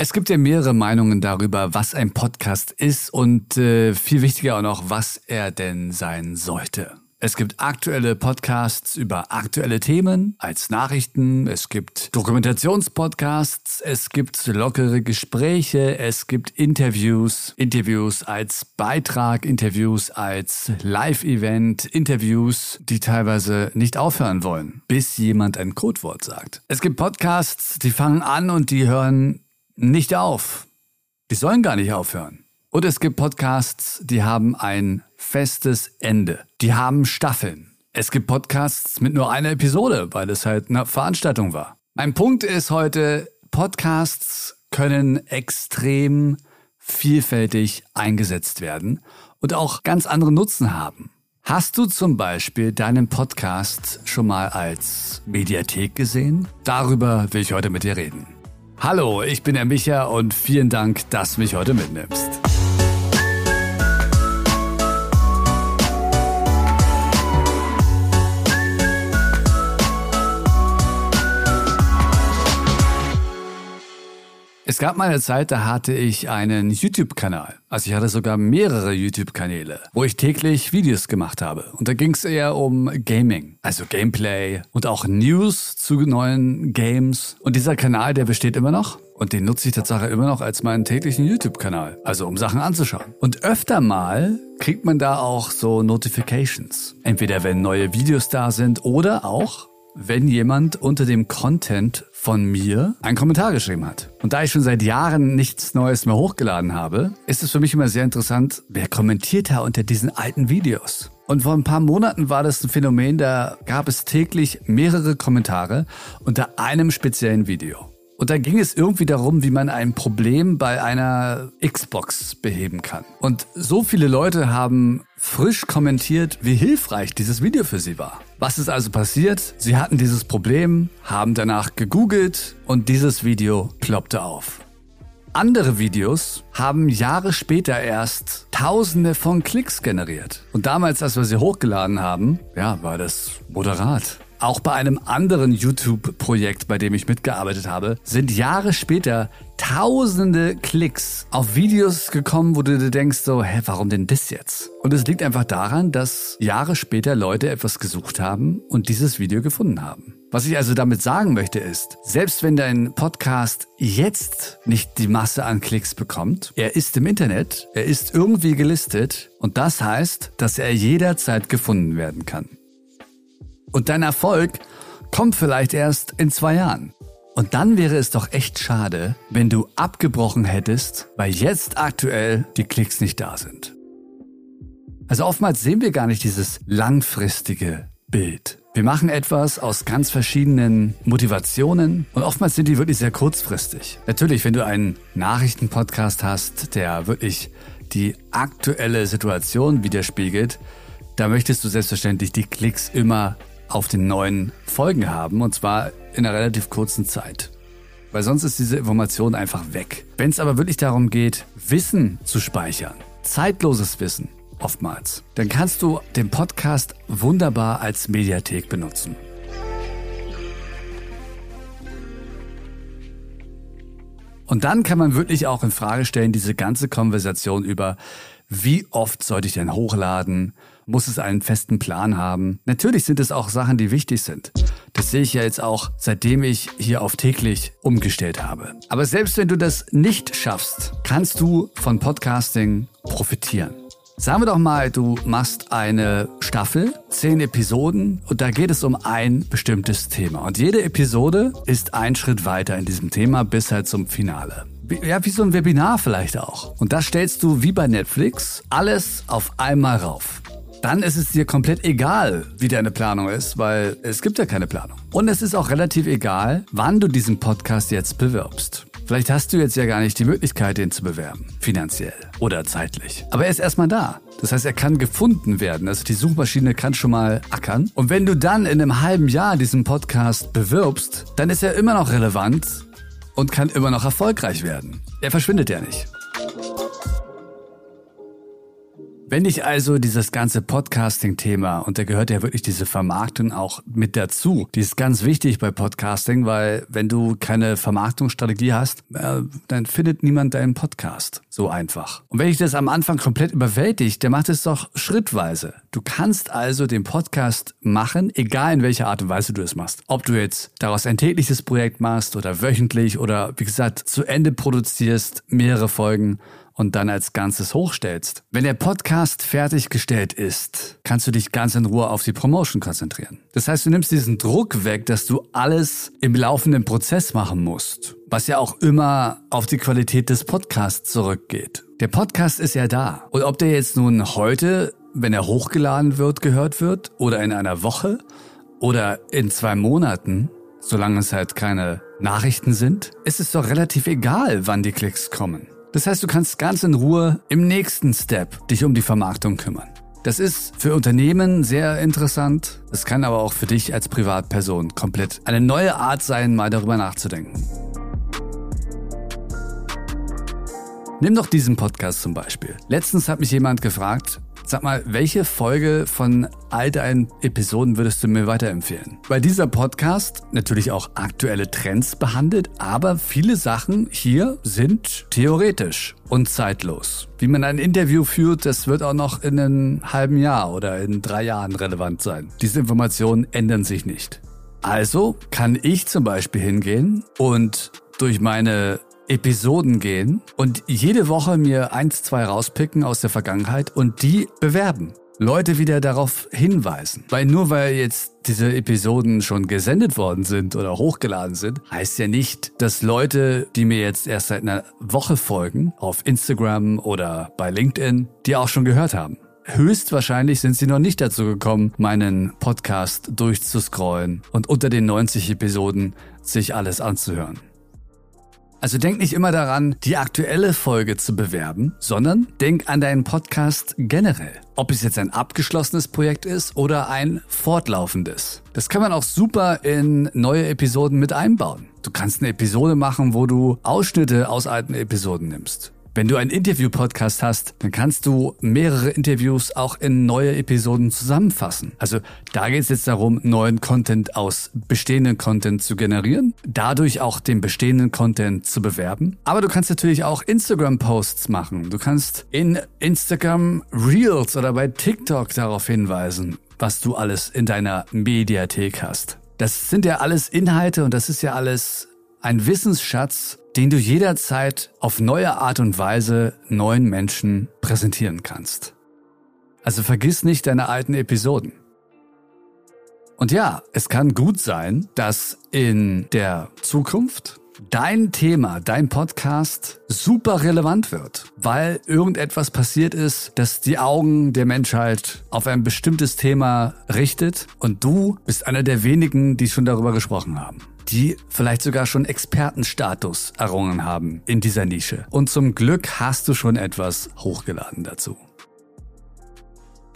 Es gibt ja mehrere Meinungen darüber, was ein Podcast ist und äh, viel wichtiger auch noch, was er denn sein sollte. Es gibt aktuelle Podcasts über aktuelle Themen als Nachrichten. Es gibt Dokumentationspodcasts. Es gibt lockere Gespräche. Es gibt Interviews. Interviews als Beitrag, Interviews als Live-Event, Interviews, die teilweise nicht aufhören wollen, bis jemand ein Codewort sagt. Es gibt Podcasts, die fangen an und die hören nicht auf. Die sollen gar nicht aufhören. Und es gibt Podcasts, die haben ein festes Ende. Die haben Staffeln. Es gibt Podcasts mit nur einer Episode, weil es halt eine Veranstaltung war. Mein Punkt ist heute, Podcasts können extrem vielfältig eingesetzt werden und auch ganz andere Nutzen haben. Hast du zum Beispiel deinen Podcast schon mal als Mediathek gesehen? Darüber will ich heute mit dir reden. Hallo, ich bin der Micha und vielen Dank, dass du mich heute mitnimmst. Es gab mal eine Zeit, da hatte ich einen YouTube-Kanal. Also ich hatte sogar mehrere YouTube-Kanäle, wo ich täglich Videos gemacht habe. Und da ging es eher um Gaming, also Gameplay und auch News zu neuen Games. Und dieser Kanal, der besteht immer noch. Und den nutze ich tatsächlich immer noch als meinen täglichen YouTube-Kanal. Also um Sachen anzuschauen. Und öfter mal kriegt man da auch so Notifications. Entweder wenn neue Videos da sind oder auch wenn jemand unter dem Content von mir einen Kommentar geschrieben hat. Und da ich schon seit Jahren nichts Neues mehr hochgeladen habe, ist es für mich immer sehr interessant, wer kommentiert da unter diesen alten Videos. Und vor ein paar Monaten war das ein Phänomen, da gab es täglich mehrere Kommentare unter einem speziellen Video. Und da ging es irgendwie darum, wie man ein Problem bei einer Xbox beheben kann. Und so viele Leute haben frisch kommentiert, wie hilfreich dieses Video für sie war. Was ist also passiert? Sie hatten dieses Problem, haben danach gegoogelt und dieses Video ploppte auf. Andere Videos haben Jahre später erst Tausende von Klicks generiert. Und damals, als wir sie hochgeladen haben, ja, war das moderat. Auch bei einem anderen YouTube-Projekt, bei dem ich mitgearbeitet habe, sind Jahre später tausende Klicks auf Videos gekommen, wo du dir denkst so, hä, warum denn das jetzt? Und es liegt einfach daran, dass Jahre später Leute etwas gesucht haben und dieses Video gefunden haben. Was ich also damit sagen möchte ist, selbst wenn dein Podcast jetzt nicht die Masse an Klicks bekommt, er ist im Internet, er ist irgendwie gelistet und das heißt, dass er jederzeit gefunden werden kann. Und dein Erfolg kommt vielleicht erst in zwei Jahren. Und dann wäre es doch echt schade, wenn du abgebrochen hättest, weil jetzt aktuell die Klicks nicht da sind. Also oftmals sehen wir gar nicht dieses langfristige Bild. Wir machen etwas aus ganz verschiedenen Motivationen und oftmals sind die wirklich sehr kurzfristig. Natürlich, wenn du einen Nachrichtenpodcast hast, der wirklich die aktuelle Situation widerspiegelt, da möchtest du selbstverständlich die Klicks immer auf den neuen Folgen haben und zwar in einer relativ kurzen Zeit. Weil sonst ist diese Information einfach weg. Wenn es aber wirklich darum geht, Wissen zu speichern, zeitloses Wissen oftmals, dann kannst du den Podcast wunderbar als Mediathek benutzen. Und dann kann man wirklich auch in Frage stellen, diese ganze Konversation über, wie oft sollte ich denn hochladen? Muss es einen festen Plan haben? Natürlich sind es auch Sachen, die wichtig sind. Das sehe ich ja jetzt auch, seitdem ich hier auf täglich umgestellt habe. Aber selbst wenn du das nicht schaffst, kannst du von Podcasting profitieren. Sagen wir doch mal, du machst eine Staffel, zehn Episoden und da geht es um ein bestimmtes Thema. Und jede Episode ist ein Schritt weiter in diesem Thema bis halt zum Finale ja, wie so ein Webinar vielleicht auch. Und das stellst du wie bei Netflix alles auf einmal rauf. Dann ist es dir komplett egal, wie deine Planung ist, weil es gibt ja keine Planung. Und es ist auch relativ egal, wann du diesen Podcast jetzt bewirbst. Vielleicht hast du jetzt ja gar nicht die Möglichkeit, den zu bewerben. Finanziell oder zeitlich. Aber er ist erstmal da. Das heißt, er kann gefunden werden. Also die Suchmaschine kann schon mal ackern. Und wenn du dann in einem halben Jahr diesen Podcast bewirbst, dann ist er immer noch relevant und kann immer noch erfolgreich werden. Er verschwindet ja nicht. Wenn ich also dieses ganze Podcasting-Thema, und da gehört ja wirklich diese Vermarktung auch mit dazu, die ist ganz wichtig bei Podcasting, weil wenn du keine Vermarktungsstrategie hast, äh, dann findet niemand deinen Podcast. So einfach. Und wenn ich das am Anfang komplett überwältigt, dann macht es doch schrittweise. Du kannst also den Podcast machen, egal in welcher Art und Weise du es machst. Ob du jetzt daraus ein tägliches Projekt machst oder wöchentlich oder wie gesagt zu Ende produzierst, mehrere Folgen und dann als Ganzes hochstellst. Wenn der Podcast fertiggestellt ist, kannst du dich ganz in Ruhe auf die Promotion konzentrieren. Das heißt, du nimmst diesen Druck weg, dass du alles im laufenden Prozess machen musst, was ja auch immer auf die Qualität des Podcasts zurückgeht. Der Podcast ist ja da. Und ob der jetzt nun heute, wenn er hochgeladen wird, gehört wird, oder in einer Woche, oder in zwei Monaten, solange es halt keine Nachrichten sind, ist es doch relativ egal, wann die Klicks kommen. Das heißt, du kannst ganz in Ruhe im nächsten Step dich um die Vermarktung kümmern. Das ist für Unternehmen sehr interessant. Es kann aber auch für dich als Privatperson komplett eine neue Art sein, mal darüber nachzudenken. Nimm doch diesen Podcast zum Beispiel. Letztens hat mich jemand gefragt, Sag mal, welche Folge von all deinen Episoden würdest du mir weiterempfehlen? Weil dieser Podcast natürlich auch aktuelle Trends behandelt, aber viele Sachen hier sind theoretisch und zeitlos. Wie man ein Interview führt, das wird auch noch in einem halben Jahr oder in drei Jahren relevant sein. Diese Informationen ändern sich nicht. Also kann ich zum Beispiel hingehen und durch meine Episoden gehen und jede Woche mir eins, zwei rauspicken aus der Vergangenheit und die bewerben. Leute wieder darauf hinweisen. Weil nur weil jetzt diese Episoden schon gesendet worden sind oder hochgeladen sind, heißt ja nicht, dass Leute, die mir jetzt erst seit einer Woche folgen, auf Instagram oder bei LinkedIn, die auch schon gehört haben. Höchstwahrscheinlich sind sie noch nicht dazu gekommen, meinen Podcast durchzuscrollen und unter den 90 Episoden sich alles anzuhören. Also denk nicht immer daran, die aktuelle Folge zu bewerben, sondern denk an deinen Podcast generell. Ob es jetzt ein abgeschlossenes Projekt ist oder ein fortlaufendes. Das kann man auch super in neue Episoden mit einbauen. Du kannst eine Episode machen, wo du Ausschnitte aus alten Episoden nimmst. Wenn du einen Interview-Podcast hast, dann kannst du mehrere Interviews auch in neue Episoden zusammenfassen. Also da geht es jetzt darum, neuen Content aus bestehenden Content zu generieren, dadurch auch den bestehenden Content zu bewerben. Aber du kannst natürlich auch Instagram-Posts machen. Du kannst in Instagram Reels oder bei TikTok darauf hinweisen, was du alles in deiner Mediathek hast. Das sind ja alles Inhalte und das ist ja alles ein Wissensschatz, den du jederzeit auf neue Art und Weise neuen Menschen präsentieren kannst. Also vergiss nicht deine alten Episoden. Und ja, es kann gut sein, dass in der Zukunft dein Thema, dein Podcast super relevant wird, weil irgendetwas passiert ist, das die Augen der Menschheit auf ein bestimmtes Thema richtet und du bist einer der wenigen, die schon darüber gesprochen haben die vielleicht sogar schon Expertenstatus errungen haben in dieser Nische. Und zum Glück hast du schon etwas hochgeladen dazu.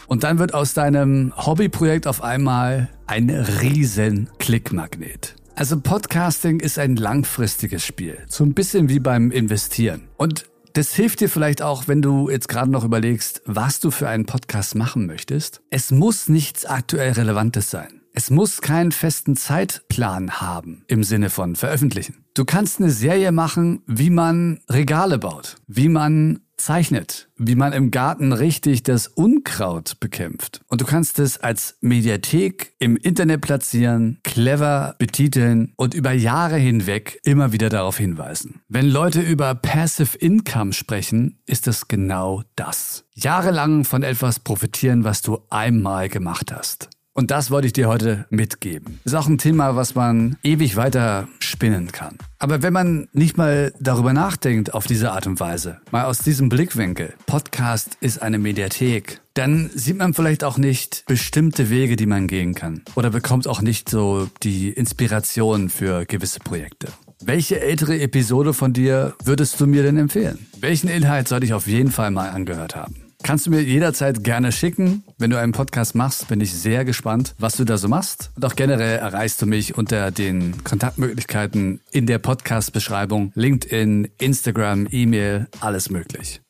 Und dann wird aus deinem Hobbyprojekt auf einmal ein riesen Klickmagnet. Also Podcasting ist ein langfristiges Spiel, so ein bisschen wie beim Investieren. Und das hilft dir vielleicht auch, wenn du jetzt gerade noch überlegst, was du für einen Podcast machen möchtest. Es muss nichts aktuell Relevantes sein. Es muss keinen festen Zeitplan haben im Sinne von veröffentlichen. Du kannst eine Serie machen, wie man Regale baut, wie man zeichnet, wie man im Garten richtig das Unkraut bekämpft. Und du kannst es als Mediathek im Internet platzieren, clever betiteln und über Jahre hinweg immer wieder darauf hinweisen. Wenn Leute über Passive Income sprechen, ist es genau das. Jahrelang von etwas profitieren, was du einmal gemacht hast. Und das wollte ich dir heute mitgeben. Ist auch ein Thema, was man ewig weiter spinnen kann. Aber wenn man nicht mal darüber nachdenkt auf diese Art und Weise, mal aus diesem Blickwinkel, Podcast ist eine Mediathek, dann sieht man vielleicht auch nicht bestimmte Wege, die man gehen kann. Oder bekommt auch nicht so die Inspiration für gewisse Projekte. Welche ältere Episode von dir würdest du mir denn empfehlen? Welchen Inhalt sollte ich auf jeden Fall mal angehört haben? Kannst du mir jederzeit gerne schicken. Wenn du einen Podcast machst, bin ich sehr gespannt, was du da so machst. Und auch generell erreichst du mich unter den Kontaktmöglichkeiten in der Podcast-Beschreibung. LinkedIn, Instagram, E-Mail, alles möglich.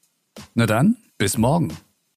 Na dann, bis morgen.